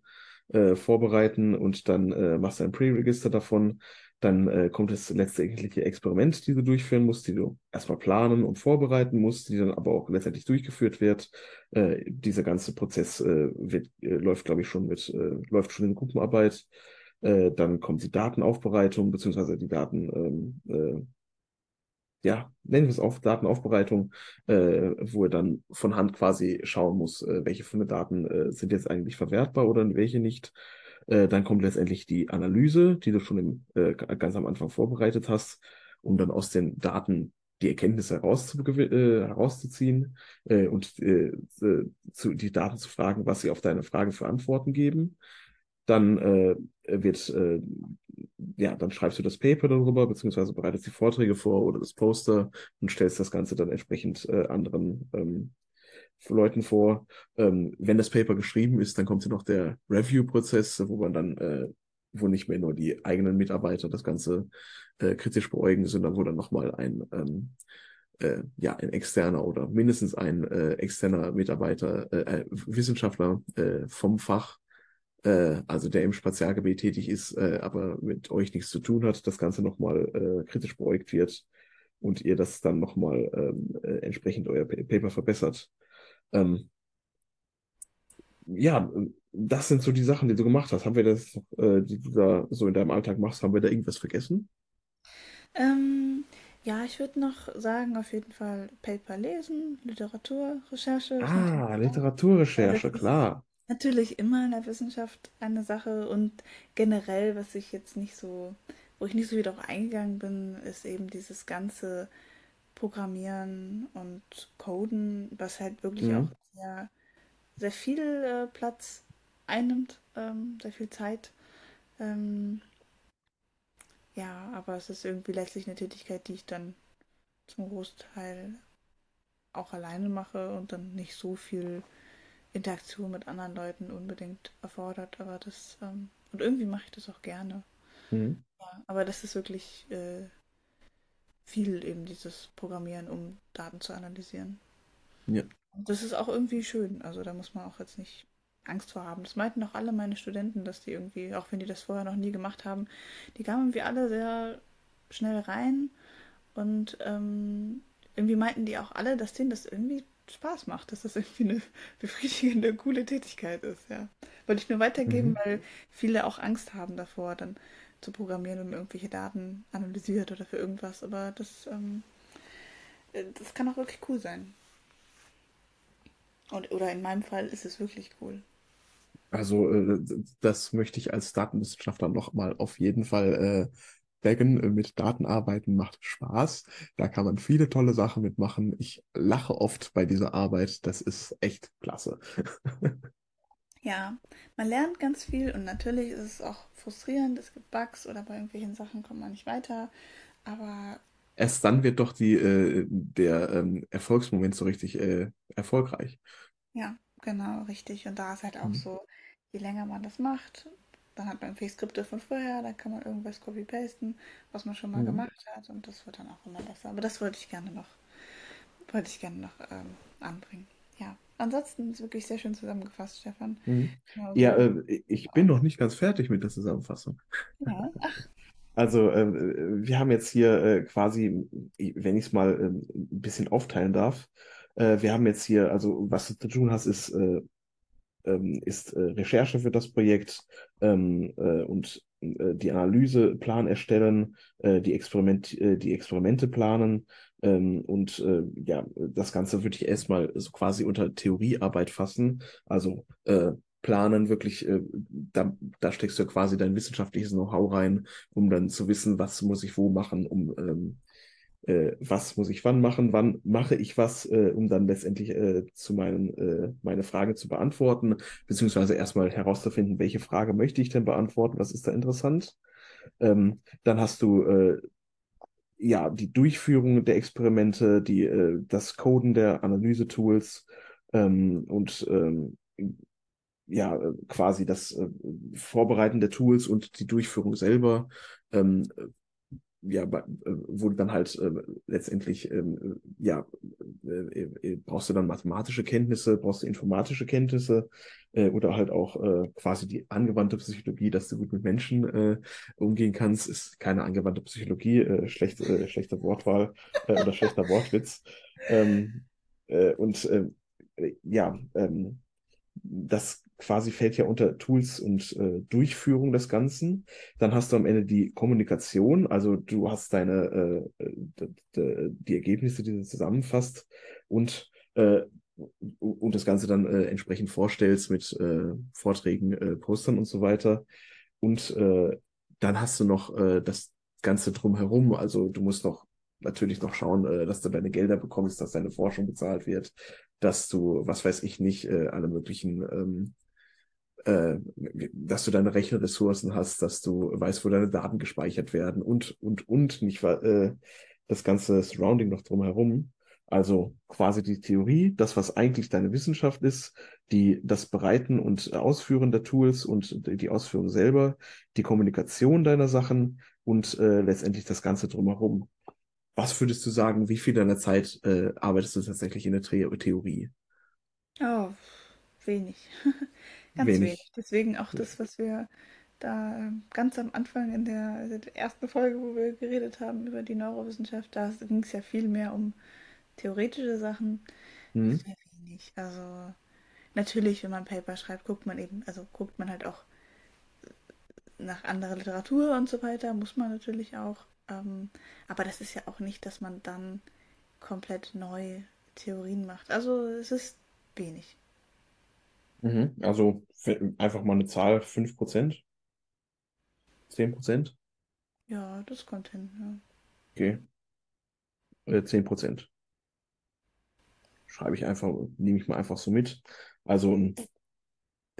äh, vorbereiten und dann äh, machst du ein Pre-Register davon. Dann äh, kommt das letzte eigentliche Experiment, die du durchführen musst, die du erstmal planen und vorbereiten musst, die dann aber auch letztendlich durchgeführt wird. Äh, dieser ganze Prozess äh, wird, äh, läuft, glaube ich, schon mit, äh, läuft schon in Gruppenarbeit. Äh, dann kommt die Datenaufbereitung, beziehungsweise die Daten, ähm, äh, ja, nennen wir es auf, Datenaufbereitung, äh, wo er dann von Hand quasi schauen muss, äh, welche von den Daten äh, sind jetzt eigentlich verwertbar oder welche nicht. Äh, dann kommt letztendlich die Analyse, die du schon im, äh, ganz am Anfang vorbereitet hast, um dann aus den Daten die Erkenntnisse äh, herauszuziehen äh, und äh, zu, die Daten zu fragen, was sie auf deine Frage für Antworten geben. Dann wird, ja, dann schreibst du das Paper darüber, beziehungsweise bereitest die Vorträge vor oder das Poster und stellst das Ganze dann entsprechend anderen ähm, Leuten vor. Ähm, wenn das Paper geschrieben ist, dann kommt ja noch der Review-Prozess, wo man dann, äh, wo nicht mehr nur die eigenen Mitarbeiter das Ganze äh, kritisch beäugen, sondern wo dann nochmal ein ähm, äh, ja, ein externer oder mindestens ein äh, externer Mitarbeiter, äh, äh Wissenschaftler äh, vom Fach äh, also der im Spezialgebiet tätig ist, äh, aber mit euch nichts zu tun hat, das Ganze nochmal äh, kritisch beäugt wird und ihr das dann nochmal ähm, äh, entsprechend euer Paper verbessert. Ähm, ja, das sind so die Sachen, die du gemacht hast. Haben wir das, äh, die du da so in deinem Alltag machst, haben wir da irgendwas vergessen? Ähm, ja, ich würde noch sagen, auf jeden Fall Paper lesen, Literaturrecherche. Ah, Literaturrecherche, klar natürlich immer in der Wissenschaft eine Sache und generell, was ich jetzt nicht so, wo ich nicht so wieder darauf eingegangen bin, ist eben dieses ganze Programmieren und Coden, was halt wirklich mhm. auch sehr, sehr viel äh, Platz einnimmt, ähm, sehr viel Zeit. Ähm, ja, aber es ist irgendwie letztlich eine Tätigkeit, die ich dann zum Großteil auch alleine mache und dann nicht so viel Interaktion mit anderen Leuten unbedingt erfordert, aber das, ähm, und irgendwie mache ich das auch gerne. Mhm. Ja, aber das ist wirklich äh, viel eben dieses Programmieren, um Daten zu analysieren. Ja. Und das ist auch irgendwie schön, also da muss man auch jetzt nicht Angst vor haben. Das meinten auch alle meine Studenten, dass die irgendwie, auch wenn die das vorher noch nie gemacht haben, die kamen irgendwie alle sehr schnell rein und ähm, irgendwie meinten die auch alle, dass denen das irgendwie Spaß macht, dass das irgendwie eine befriedigende, coole Tätigkeit ist, ja. Wollte ich nur weitergeben, mhm. weil viele auch Angst haben davor, dann zu programmieren, man irgendwelche Daten analysiert oder für irgendwas. Aber das, ähm, äh, das kann auch wirklich cool sein. Und, oder in meinem Fall ist es wirklich cool. Also, äh, das möchte ich als Datenwissenschaftler nochmal auf jeden Fall äh, Backen äh, mit Daten arbeiten macht Spaß. Da kann man viele tolle Sachen mitmachen. Ich lache oft bei dieser Arbeit. Das ist echt klasse. Ja, man lernt ganz viel und natürlich ist es auch frustrierend. Es gibt Bugs oder bei irgendwelchen Sachen kommt man nicht weiter. Aber erst dann wird doch die, äh, der ähm, Erfolgsmoment so richtig äh, erfolgreich. Ja, genau, richtig. Und da ist halt auch mhm. so, je länger man das macht, dann hat man irgendwie Skripte von vorher, dann kann man irgendwas copy-pasten, was man schon mal mhm. gemacht hat und das wird dann auch immer besser. Aber das wollte ich gerne noch, wollte ich gerne noch ähm, anbringen. Ja, ansonsten ist wirklich sehr schön zusammengefasst, Stefan. Mhm. Genau ja, äh, ich bin noch nicht ganz fertig mit der Zusammenfassung. Ja, ach. Also, äh, wir haben jetzt hier äh, quasi, wenn ich es mal äh, ein bisschen aufteilen darf, äh, wir haben jetzt hier, also was du zu tun hast, ist äh, ähm, ist äh, Recherche für das Projekt ähm, äh, und die Analyseplan erstellen, die, Experiment, die Experimente planen ähm, und äh, ja, das Ganze würde ich erstmal so quasi unter Theoriearbeit fassen. Also äh, planen wirklich, äh, da, da steckst du ja quasi dein wissenschaftliches Know-how rein, um dann zu wissen, was muss ich wo machen, um ähm, äh, was muss ich wann machen, wann mache ich was, äh, um dann letztendlich äh, zu meinen äh, meine Frage zu beantworten, beziehungsweise erstmal herauszufinden, welche Frage möchte ich denn beantworten, was ist da interessant. Ähm, dann hast du äh, ja die Durchführung der Experimente, die äh, das Coden der Analyse-Tools ähm, und ähm, ja quasi das äh, Vorbereiten der Tools und die Durchführung selber. Ähm, ja, äh, du dann halt äh, letztendlich, ähm, ja, äh, äh, brauchst du dann mathematische Kenntnisse, brauchst du informatische Kenntnisse äh, oder halt auch äh, quasi die angewandte Psychologie, dass du gut mit Menschen äh, umgehen kannst, ist keine angewandte Psychologie, äh, schlechte, äh, schlechte Wortwahl äh, oder schlechter Wortwitz. Ähm, äh, und äh, ja, ähm, das quasi fällt ja unter Tools und äh, Durchführung des Ganzen. Dann hast du am Ende die Kommunikation, also du hast deine äh, die Ergebnisse, die du zusammenfasst und äh, und das Ganze dann äh, entsprechend vorstellst mit äh, Vorträgen, äh, Postern und so weiter. Und äh, dann hast du noch äh, das Ganze drumherum. Also du musst noch natürlich noch schauen, äh, dass du deine Gelder bekommst, dass deine Forschung bezahlt wird, dass du, was weiß ich nicht, äh, alle möglichen, ähm, äh, dass du deine Rechenressourcen hast, dass du weißt, wo deine Daten gespeichert werden und, und, und nicht äh, das ganze Surrounding noch drumherum. Also quasi die Theorie, das, was eigentlich deine Wissenschaft ist, die, das Bereiten und Ausführen der Tools und die Ausführung selber, die Kommunikation deiner Sachen und äh, letztendlich das Ganze drumherum. Was würdest du sagen, wie viel deiner Zeit äh, arbeitest du tatsächlich in der The Theorie? Oh, wenig. Ganz Wenig. wenig. Deswegen auch das, was wir da ähm, ganz am Anfang in der, also der ersten Folge, wo wir geredet haben über die Neurowissenschaft, da ging es ja viel mehr um theoretische Sachen. Mhm. Sehr wenig. Also natürlich, wenn man Paper schreibt, guckt man eben, also guckt man halt auch nach anderer Literatur und so weiter, muss man natürlich auch. Ähm, aber das ist ja auch nicht, dass man dann komplett neue Theorien macht. Also es ist wenig. Mhm. Also einfach mal eine Zahl, 5%, 10%? Ja, das kommt hin. Okay, äh, 10%. Schreibe ich einfach, nehme ich mal einfach so mit. Also ein,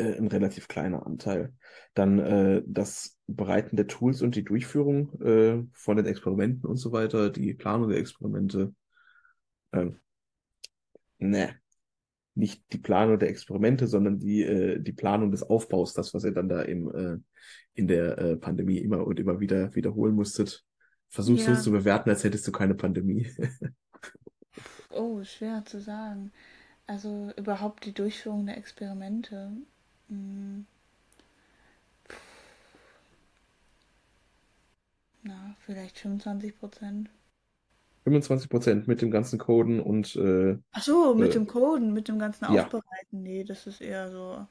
äh, ein relativ kleiner Anteil. Dann äh, das Bereiten der Tools und die Durchführung äh, von den Experimenten und so weiter, die Planung der Experimente. Ähm, ne, nicht die Planung der Experimente, sondern die, äh, die Planung des Aufbaus, das, was ihr dann da im, äh, in der äh, Pandemie immer und immer wieder wiederholen musstet. Versuchst du es zu bewerten, als hättest du keine Pandemie. Oh, schwer zu sagen. Also überhaupt die Durchführung der Experimente. Hm, na, vielleicht 25 Prozent. 25% mit dem ganzen Coden und äh, Ach so, mit äh, dem Coden, mit dem ganzen ja, Aufbereiten. Nee, das ist eher so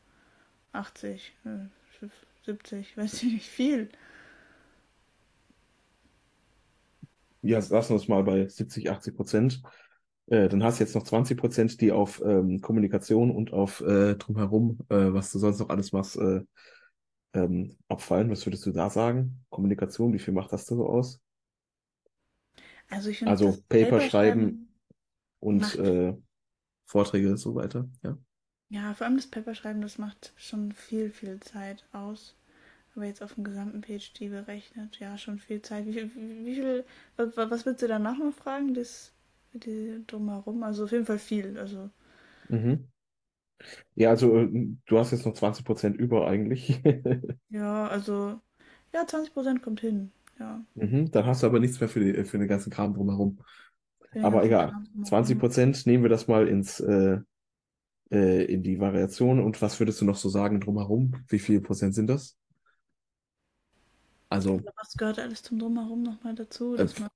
80, äh, 70, weiß ich nicht, viel. ja, lassen wir es mal bei 70, 80 Prozent. Äh, dann hast du jetzt noch 20 Prozent, die auf ähm, Kommunikation und auf äh, drumherum, äh, was du sonst noch alles machst, äh, ähm, abfallen. Was würdest du da sagen? Kommunikation, wie viel macht das da so aus? Also ich finde, Also Paper schreiben und äh, Vorträge und so weiter. Ja. ja, vor allem das Paperschreiben, das macht schon viel, viel Zeit aus. Aber jetzt auf dem gesamten PhD berechnet, ja, schon viel Zeit. Wie viel, wie, viel, was, willst du danach noch fragen? Das, drumherum? Also auf jeden Fall viel. Also, Mhm. Ja, also du hast jetzt noch 20 Prozent über eigentlich. ja, also, ja, 20% kommt hin. Ja, Mhm. Dann hast du aber nichts mehr für, die, für den ganzen Kram drumherum. den Aber egal. Kram 20 drumherum. Prozent nehmen wir das mal ins, äh, äh, in die Variation. Und was würdest du noch so sagen drumherum? Wie viel Prozent sind das? Also Was gehört alles zum Drumherum nochmal dazu, äh, dass man.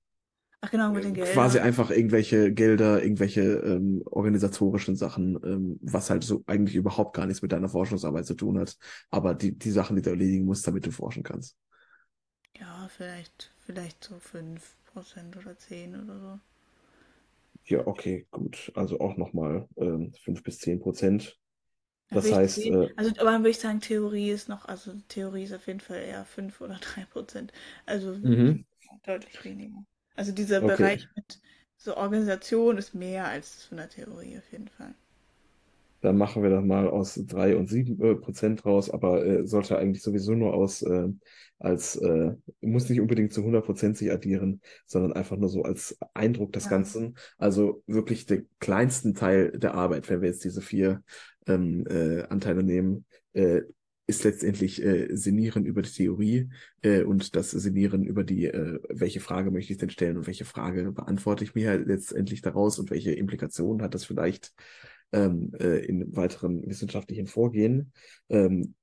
Ach genau, mit den quasi Geldern. einfach irgendwelche Gelder, irgendwelche ähm, organisatorischen Sachen, ähm, was halt so eigentlich überhaupt gar nichts mit deiner Forschungsarbeit zu tun hat. Aber die, die Sachen, die du erledigen musst, damit du forschen kannst. ja, vielleicht, vielleicht so 5% oder 10 oder so. Ja, okay, gut. Also auch nochmal ähm, 5 bis 10 Prozent. Da Das heißt, 10, äh, also aber dann würde ich sagen, Theorie ist noch, also Theorie ist auf jeden Fall eher 5 oder 3%. Also mhm, deutlich weniger. Also dieser okay. Bereich mit so Organisation ist mehr als von der Theorie auf jeden Fall. Dann machen wir das mal aus 3 und 7 äh, Prozent raus, aber äh, sollte eigentlich sowieso nur aus, äh, als, äh, muss nicht unbedingt zu 100 Prozent sich addieren, sondern einfach nur so als Eindruck des Ja. Ganzen. Also wirklich den kleinsten Teil der Arbeit, wenn wir jetzt diese vier ähm, äh, Anteile nehmen, äh, ist letztendlich äh, Sinnieren über die Theorie äh, und das Sinnieren über die, äh, welche Frage möchte ich denn stellen und welche Frage beantworte ich mir letztendlich daraus und welche Implikationen hat das vielleicht ähm, äh, in weiteren wissenschaftlichen Vorgehen. Ähm,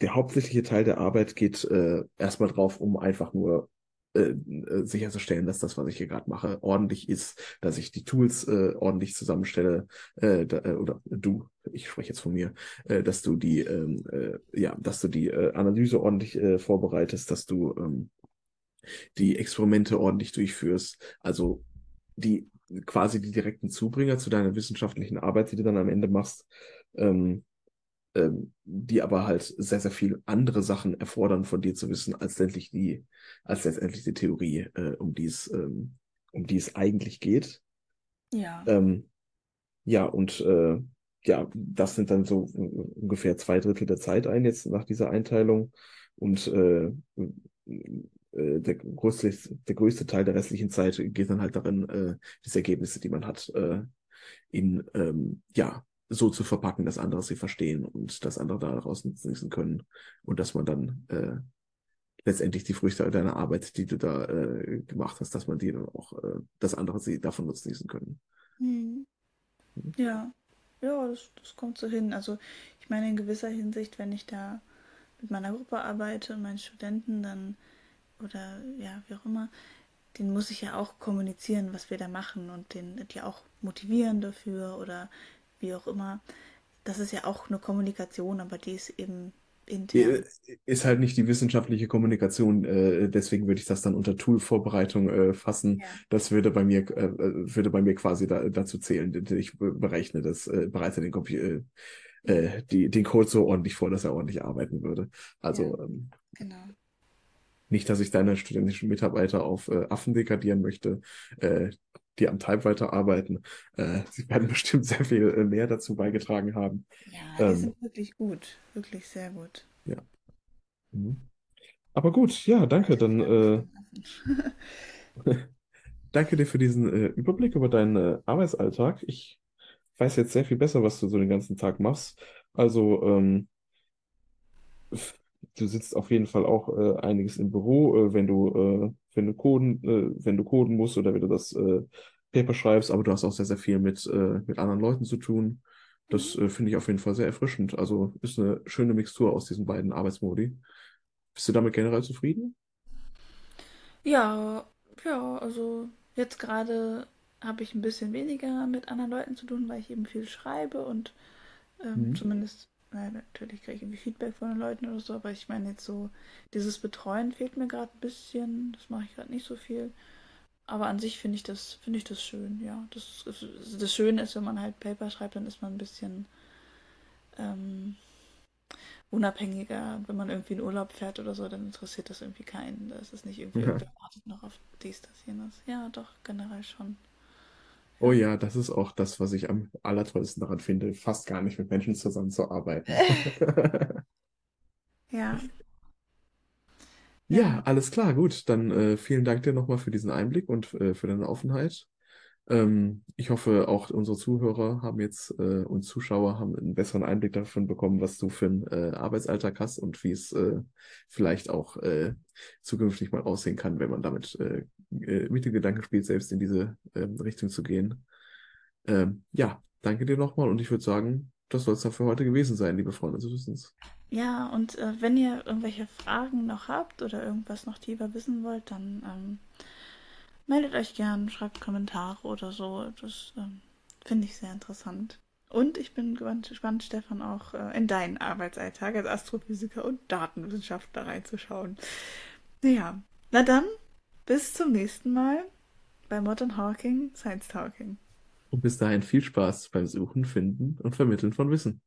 der hauptsächliche Teil der Arbeit geht äh, erstmal drauf, um einfach nur äh, äh, sicherzustellen, dass das, was ich hier gerade mache, ordentlich ist, dass ich die Tools äh, ordentlich zusammenstelle, äh, da, äh, oder du, ich spreche jetzt von mir, äh, dass du die, ähm, äh, ja, dass du die äh, Analyse ordentlich äh, vorbereitest, dass du ähm, die Experimente ordentlich durchführst, also die quasi die direkten Zubringer zu deiner wissenschaftlichen Arbeit, die du dann am Ende machst, ähm, ähm, die aber halt sehr, sehr viel andere Sachen erfordern von dir zu wissen, als letztendlich die, als letztendlich die Theorie, äh, um die es, ähm, um die es eigentlich geht. Ja. Ähm, ja, und äh, ja, das sind dann so ungefähr zwei Drittel der Zeit ein, jetzt nach dieser Einteilung. Und äh, äh, der größte, der größte Teil der restlichen Zeit geht dann halt darin, äh, diese Ergebnisse, die man hat, äh, in ähm, ja, so zu verpacken, dass andere sie verstehen und dass andere daraus nutzen können. Und dass man dann äh, letztendlich die Früchte deiner Arbeit, die du da äh, gemacht hast, dass man die dann auch, äh, dass andere sie davon nutzen können. Hm. Ja. Ja, das, das kommt so hin. Also ich meine, in gewisser Hinsicht, wenn ich da mit meiner Gruppe arbeite und meinen Studenten, dann, oder ja, wie auch immer, den muss ich ja auch kommunizieren, was wir da machen und den die auch motivieren dafür oder wie auch immer. Das ist ja auch eine Kommunikation, aber die ist eben Äh, intern. Ist halt nicht die wissenschaftliche Kommunikation, äh, deswegen würde ich das dann unter Tool-Vorbereitung äh, fassen. Ja. Das würde bei mir, äh, äh, würde bei mir quasi da, dazu zählen. Ich be- berechne das, äh, bereite den, Compu- äh, äh, die, den Code so ordentlich vor, dass er ordentlich arbeiten würde. Ja, Also ähm, genau. nicht, dass ich deine studentischen Mitarbeiter auf äh, Affen dekadieren möchte, äh, die am Typewriter arbeiten. Äh, sie werden bestimmt sehr viel äh, mehr dazu beigetragen haben. Ja, die Ähm, sind wirklich gut. Wirklich sehr gut. ja. Mhm. Aber gut, ja, danke. Dann äh, danke dir für diesen äh, Überblick über deinen äh, Arbeitsalltag. Ich weiß jetzt sehr viel besser, was du so den ganzen Tag machst. Also, ähm, du sitzt auf jeden Fall auch äh, einiges im Büro, wenn du, wenn du coden, äh, wenn du coden musst oder wenn du das äh, Paper schreibst, aber du hast auch sehr, sehr viel mit, äh, mit anderen Leuten zu tun. Mhm. Das äh, finde ich auf jeden Fall sehr erfrischend. Also ist eine schöne Mixtur aus diesen beiden Arbeitsmodi. Bist du damit generell zufrieden? Ja, ja, also jetzt gerade habe ich ein bisschen weniger mit anderen Leuten zu tun, weil ich eben viel schreibe und ähm, Mhm. zumindest, na, natürlich kriege ich irgendwie Feedback von den Leuten oder so, aber ich meine jetzt so, dieses Betreuen fehlt mir gerade ein bisschen, das mache ich gerade nicht so viel. Aber an sich finde ich das, finde ich das schön, ja. Das, ist- das Schöne ist, wenn man halt Paper schreibt, dann ist man ein bisschen ähm, unabhängiger. Wenn man irgendwie in Urlaub fährt oder so, dann interessiert das irgendwie keinen. Da ist es nicht irgendwie, Ja. wartet noch auf dies, das, jenes. Ja, doch, generell schon. Oh Ja. das ist auch das, was ich am allertollsten daran finde, fast gar nicht mit Menschen zusammenzuarbeiten. Ja, Ja, alles klar, gut. Dann äh, vielen Dank dir nochmal für diesen Einblick und äh, für deine Offenheit. Ähm, ich hoffe, auch unsere Zuhörer haben jetzt äh, und Zuschauer haben einen besseren Einblick davon bekommen, was du für einen äh, Arbeitsalltag hast und wie es äh, vielleicht auch äh, zukünftig mal aussehen kann, wenn man damit äh, mit dem Gedanken spielt, selbst in diese ähm, Richtung zu gehen. Ähm, ja, danke dir nochmal und ich würde sagen, das soll es dann für heute gewesen sein, liebe Freunde des Wissens. Ja, und äh, wenn ihr irgendwelche Fragen noch habt oder irgendwas noch tiefer wissen wollt, dann ähm, meldet euch gern, schreibt Kommentare oder so. Das ähm, finde ich sehr interessant. Und ich bin gespannt, Stefan, auch äh, in deinen Arbeitsalltag als Astrophysiker und Datenwissenschaftler reinzuschauen. Ja, na dann, bis zum nächsten Mal bei Modern Hawking Science Talking. Und bis dahin viel Spaß beim Suchen, Finden und Vermitteln von Wissen.